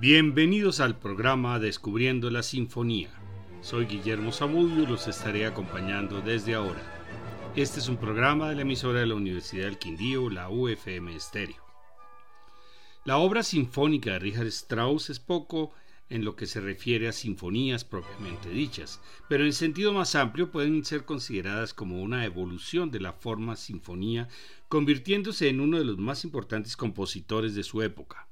Bienvenidos al programa Descubriendo la Sinfonía. Soy Guillermo Zamudio y los estaré acompañando desde ahora. Este es un programa de la emisora de la Universidad del Quindío, la UFM Estéreo. La obra sinfónica de Richard Strauss es poco en lo que se refiere a sinfonías propiamente dichas, pero en sentido más amplio pueden ser consideradas como una evolución de la forma sinfonía, convirtiéndose en uno de los más importantes compositores de su época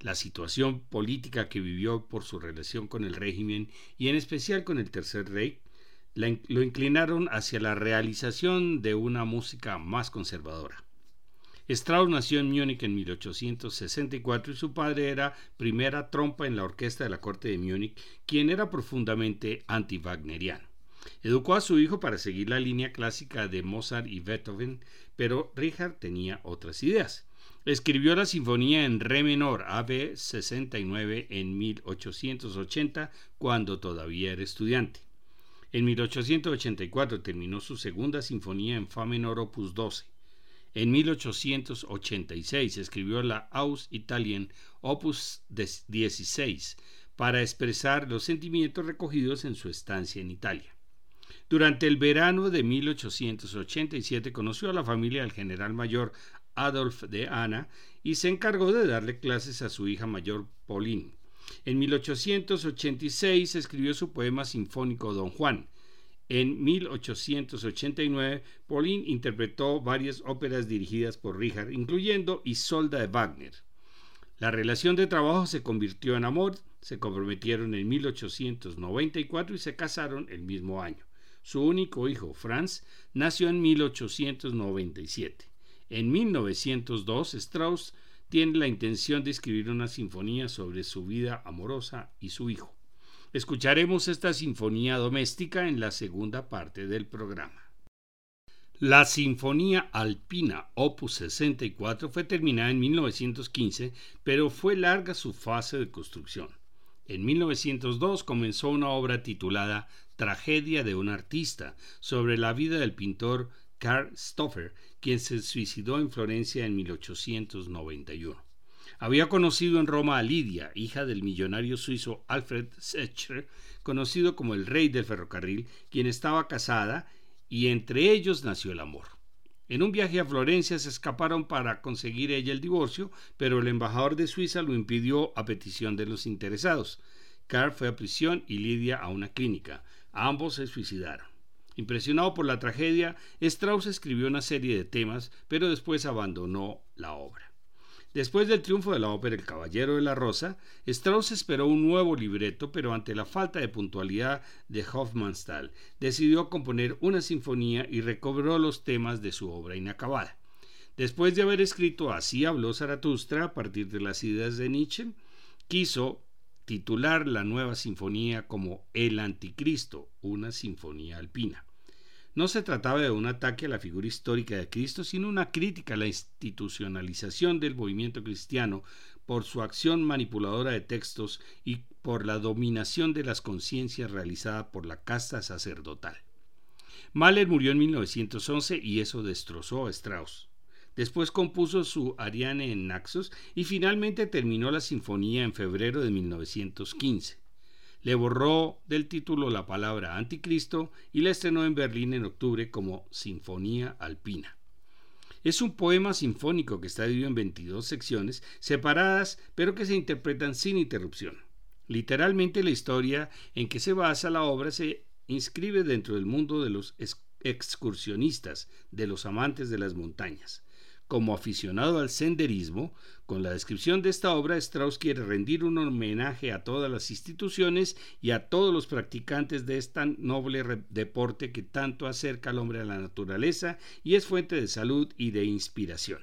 la situación política que vivió por su relación con el régimen y en especial con el Tercer Rey, lo inclinaron hacia la realización de una música más conservadora. Strauss nació en Múnich en 1864 y su padre era primera trompa en la orquesta de la corte de Múnich, quien era profundamente anti-wagneriano. Educó a su hijo para seguir la línea clásica de Mozart y Beethoven, pero Richard tenía otras ideas. Escribió la sinfonía en re menor AB 69 en 1880 cuando todavía era estudiante. En 1884 terminó su segunda sinfonía en fa menor opus 12. En 1886 escribió la Aus Italien opus 16 para expresar los sentimientos recogidos en su estancia en Italia. Durante el verano de 1887 conoció a la familia del general mayor Adolf de Ana y se encargó de darle clases a su hija mayor Pauline. En 1886 escribió su poema sinfónico Don Juan. En 1889, Pauline interpretó varias óperas dirigidas por Richard, incluyendo Isolda de Wagner. La relación de trabajo se convirtió en amor, se comprometieron en 1894 y se casaron el mismo año. Su único hijo, Franz, nació en 1897. En 1902, Strauss tiene la intención de escribir una sinfonía sobre su vida amorosa y su hijo. Escucharemos esta sinfonía doméstica en la segunda parte del programa. La Sinfonía Alpina Opus 64 fue terminada en 1915, pero fue larga su fase de construcción. En 1902 comenzó una obra titulada Tragedia de un artista sobre la vida del pintor Karl Stoffer, quien se suicidó en Florencia en 1891. Había conocido en Roma a Lidia, hija del millonario suizo Alfred Secher, conocido como el rey del ferrocarril, quien estaba casada, y entre ellos nació el amor. En un viaje a Florencia se escaparon para conseguir ella el divorcio, pero el embajador de Suiza lo impidió a petición de los interesados. Carl fue a prisión y Lidia a una clínica. Ambos se suicidaron. Impresionado por la tragedia, Strauss escribió una serie de temas, pero después abandonó la obra. Después del triunfo de la ópera El Caballero de la Rosa, Strauss esperó un nuevo libreto, pero ante la falta de puntualidad de Hofmannsthal, decidió componer una sinfonía y recobró los temas de su obra inacabada. Después de haber escrito Así habló Zaratustra a partir de las ideas de Nietzsche, quiso titular la nueva sinfonía como El Anticristo, una sinfonía alpina. No se trataba de un ataque a la figura histórica de Cristo, sino una crítica a la institucionalización del movimiento cristiano por su acción manipuladora de textos y por la dominación de las conciencias realizada por la casta sacerdotal. Mahler murió en 1911 y eso destrozó a Strauss. Después compuso su Ariane en Naxos y finalmente terminó la sinfonía en febrero de 1915 le borró del título la palabra anticristo y la estrenó en Berlín en octubre como Sinfonía Alpina. Es un poema sinfónico que está dividido en 22 secciones separadas pero que se interpretan sin interrupción. Literalmente la historia en que se basa la obra se inscribe dentro del mundo de los excursionistas, de los amantes de las montañas. Como aficionado al senderismo, con la descripción de esta obra, Strauss quiere rendir un homenaje a todas las instituciones y a todos los practicantes de este noble deporte que tanto acerca al hombre a la naturaleza y es fuente de salud y de inspiración.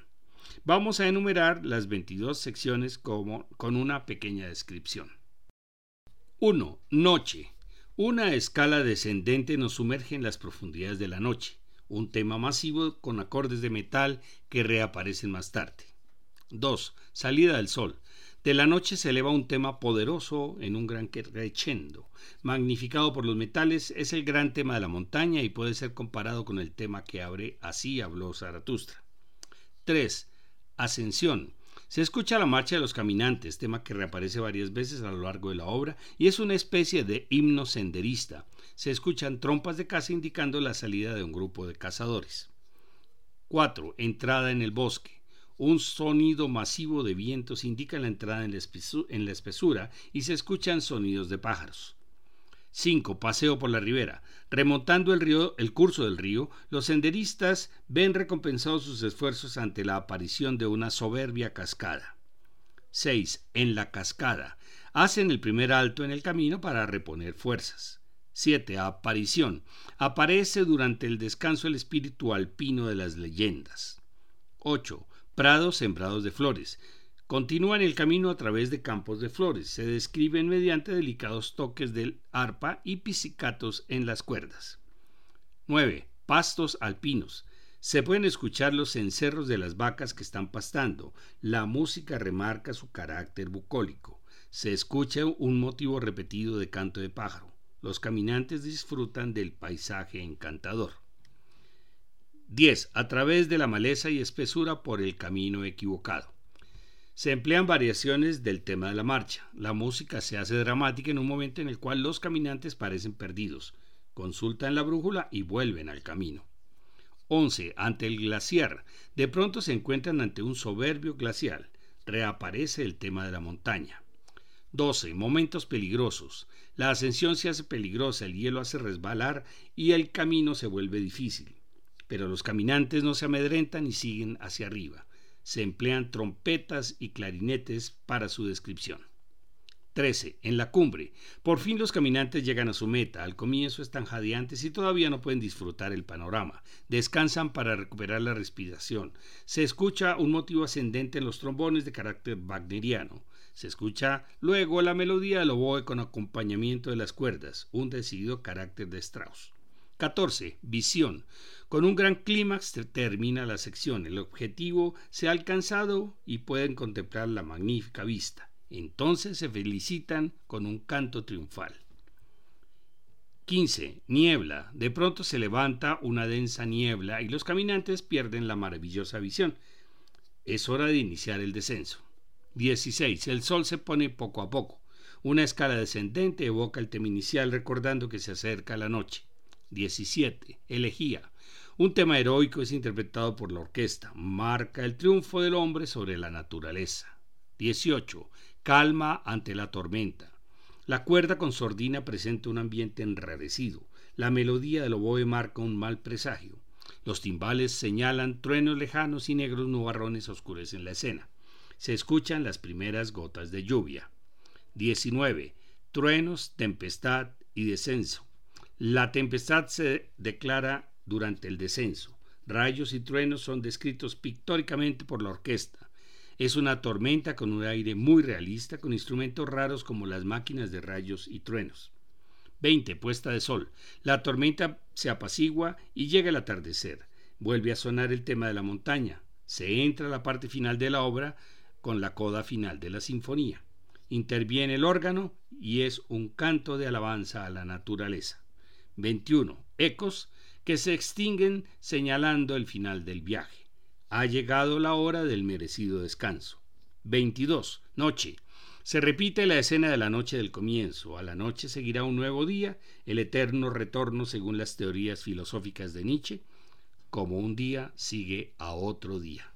Vamos a enumerar las 22 secciones como, con una pequeña descripción. 1. Noche. Una escala descendente nos sumerge en las profundidades de la noche un tema masivo con acordes de metal que reaparecen más tarde. 2. Salida del sol. De la noche se eleva un tema poderoso en un gran crescendo. Magnificado por los metales, es el gran tema de la montaña y puede ser comparado con el tema que abre Así habló Zaratustra. 3. Ascensión. Se escucha la marcha de los caminantes, tema que reaparece varias veces a lo largo de la obra y es una especie de himno senderista. Se escuchan trompas de caza indicando la salida de un grupo de cazadores. 4. Entrada en el bosque. Un sonido masivo de vientos indica la entrada en la, espesura y se escuchan sonidos de pájaros. 5. Paseo por la ribera. Remontando el, río, el curso del río, los senderistas ven recompensados sus esfuerzos ante la aparición de una soberbia cascada. 6. En la cascada. Hacen el primer alto en el camino para reponer fuerzas. 7. Aparición. Aparece durante el descanso el espíritu alpino de las leyendas. 8. Prados sembrados de flores. Continúan el camino a través de campos de flores. Se describen mediante delicados toques del arpa y pizzicatos en las cuerdas. 9. Pastos alpinos. Se pueden escuchar los cencerros de las vacas que están pastando. La música remarca su carácter bucólico. Se escucha un motivo repetido de canto de pájaro. Los caminantes disfrutan del paisaje encantador. 10. A través de la maleza y espesura por el camino equivocado. Se emplean variaciones del tema de la marcha. La música se hace dramática en un momento en el cual los caminantes parecen perdidos. Consultan la brújula y vuelven al camino. 11. Ante el glaciar. De pronto se encuentran ante un soberbio glacial. Reaparece el tema de la montaña. 12. Momentos peligrosos. La ascensión se hace peligrosa, el hielo hace resbalar y el camino se vuelve difícil. Pero los caminantes no se amedrentan y siguen hacia arriba se emplean trompetas y clarinetes para su descripción. 13. En la cumbre. Por fin los caminantes llegan a su meta. Al comienzo están jadeantes y todavía no pueden disfrutar el panorama. Descansan para recuperar la respiración. Se escucha un motivo ascendente en los trombones de carácter wagneriano. Se escucha luego la melodía del oboe con acompañamiento de las cuerdas, un decidido carácter de Strauss. 14. Visión. Con un gran clímax termina la sección. El objetivo se ha alcanzado y pueden contemplar la magnífica vista. Entonces se felicitan con un canto triunfal. 15. Niebla. De pronto se levanta una densa niebla y los caminantes pierden la maravillosa visión. Es hora de iniciar el descenso. 16. El sol se pone poco a poco. Una escala descendente evoca el tema inicial recordando que se acerca la noche. 17. Elegía. Un tema heroico es interpretado por la orquesta. Marca el triunfo del hombre sobre la naturaleza. 18. Calma ante la tormenta. La cuerda con sordina presenta un ambiente enrarecido. La melodía del oboe marca un mal presagio. Los timbales señalan truenos lejanos y negros nubarrones oscurecen la escena. Se escuchan las primeras gotas de lluvia. 19. Truenos, tempestad y descenso. La tempestad se declara durante el descenso. Rayos y truenos son descritos pictóricamente por la orquesta. Es una tormenta con un aire muy realista, con instrumentos raros como las máquinas de rayos y truenos. 20. Puesta de sol. La tormenta se apacigua y llega el atardecer. Vuelve a sonar el tema de la montaña. Se entra a la parte final de la obra con la coda final de la sinfonía. Interviene el órgano y es un canto de alabanza a la naturaleza. 21. Ecos que se extinguen señalando el final del viaje. Ha llegado la hora del merecido descanso. 22. Noche. Se repite la escena de la noche del comienzo. A la noche seguirá un nuevo día, el eterno retorno según las teorías filosóficas de Nietzsche, como un día sigue a otro día.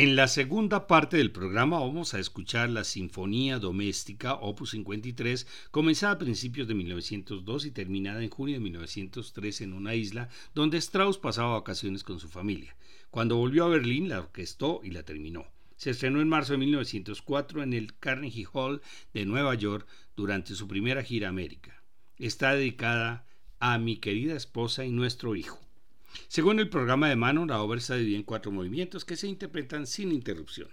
En la segunda parte del programa vamos a escuchar la Sinfonía Doméstica Opus 53, comenzada a principios de 1902 y terminada en junio de 1903 en una isla donde Strauss pasaba vacaciones con su familia. Cuando volvió a Berlín la orquestó y la terminó. Se estrenó en marzo de 1904 en el Carnegie Hall de Nueva York durante su primera gira a América. Está dedicada a mi querida esposa y nuestro hijo. Según el programa de mano, la obra está dividida en cuatro movimientos que se interpretan sin interrupción.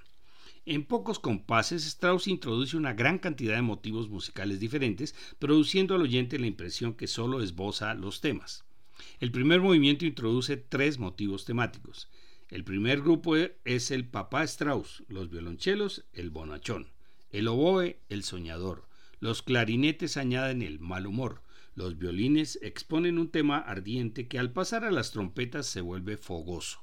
En pocos compases, Strauss introduce una gran cantidad de motivos musicales diferentes, produciendo al oyente la impresión que solo esboza los temas. El primer movimiento introduce tres motivos temáticos. El primer grupo es el papá Strauss, los violonchelos, el bonachón, el oboe, el soñador, los clarinetes añaden el mal humor, los violines exponen un tema ardiente que al pasar a las trompetas se vuelve fogoso.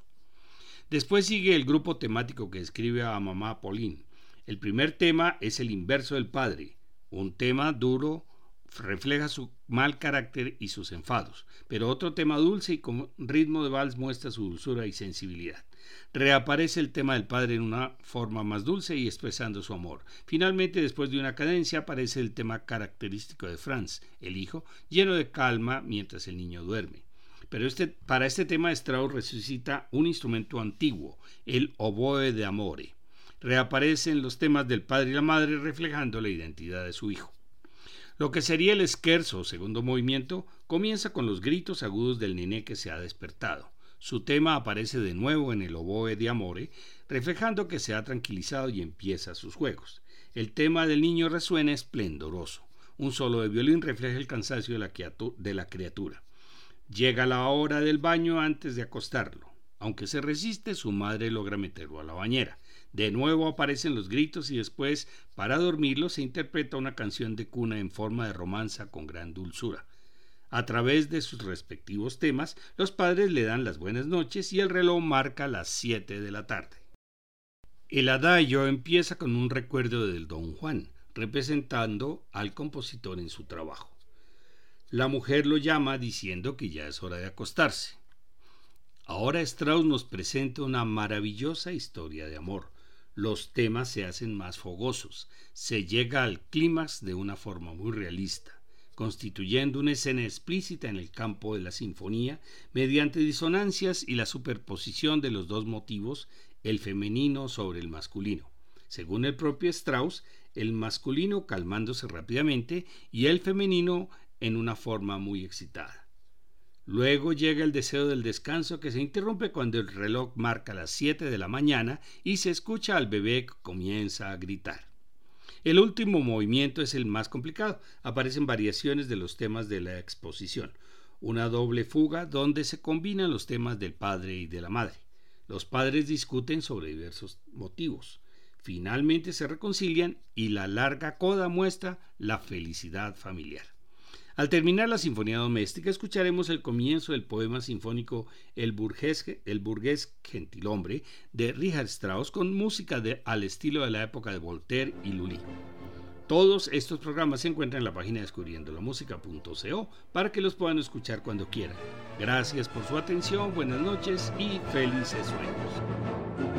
Después sigue el grupo temático que escribe a mamá Pauline. El primer tema es el inverso del padre, un tema duro refleja su mal carácter y sus enfados, pero otro tema dulce y con ritmo de vals muestra su dulzura y sensibilidad. Reaparece el tema del padre en una forma más dulce y expresando su amor. Finalmente, después de una cadencia, aparece el tema característico de Franz, el hijo, lleno de calma mientras el niño duerme. Pero este, para este tema Strauss resucita un instrumento antiguo, el oboe de amore. Reaparecen los temas del padre y la madre reflejando la identidad de su hijo. Lo que sería el scherzo o segundo movimiento comienza con los gritos agudos del nené que se ha despertado. Su tema aparece de nuevo en el oboe de Amore, reflejando que se ha tranquilizado y empieza sus juegos. El tema del niño resuena esplendoroso. Un solo de violín refleja el cansancio de la, de la criatura. Llega la hora del baño antes de acostarlo. Aunque se resiste, su madre logra meterlo a la bañera. De nuevo aparecen los gritos y después, para dormirlo, se interpreta una canción de cuna en forma de romanza con gran dulzura. A través de sus respectivos temas, los padres le dan las buenas noches y el reloj marca las 7 de la tarde. El adagio empieza con un recuerdo del Don Juan, representando al compositor en su trabajo. La mujer lo llama diciendo que ya es hora de acostarse. Ahora Strauss nos presenta una maravillosa historia de amor. Los temas se hacen más fogosos, se llega al clímax de una forma muy realista constituyendo una escena explícita en el campo de la sinfonía mediante disonancias y la superposición de los dos motivos, el femenino sobre el masculino. Según el propio Strauss, el masculino calmándose rápidamente y el femenino en una forma muy excitada. Luego llega el deseo del descanso que se interrumpe cuando el reloj marca las 7 de la mañana y se escucha al bebé que comienza a gritar. El último movimiento es el más complicado. Aparecen variaciones de los temas de la exposición. Una doble fuga donde se combinan los temas del padre y de la madre. Los padres discuten sobre diversos motivos. Finalmente se reconcilian y la larga coda muestra la felicidad familiar. Al terminar la Sinfonía Doméstica, escucharemos el comienzo del poema sinfónico El burgués, gentilhombre de Richard Strauss con música de, al estilo de la época de Voltaire y Lully. Todos estos programas se encuentran en la página descubriendolamusica.co para que los puedan escuchar cuando quieran. Gracias por su atención, buenas noches y felices sueños.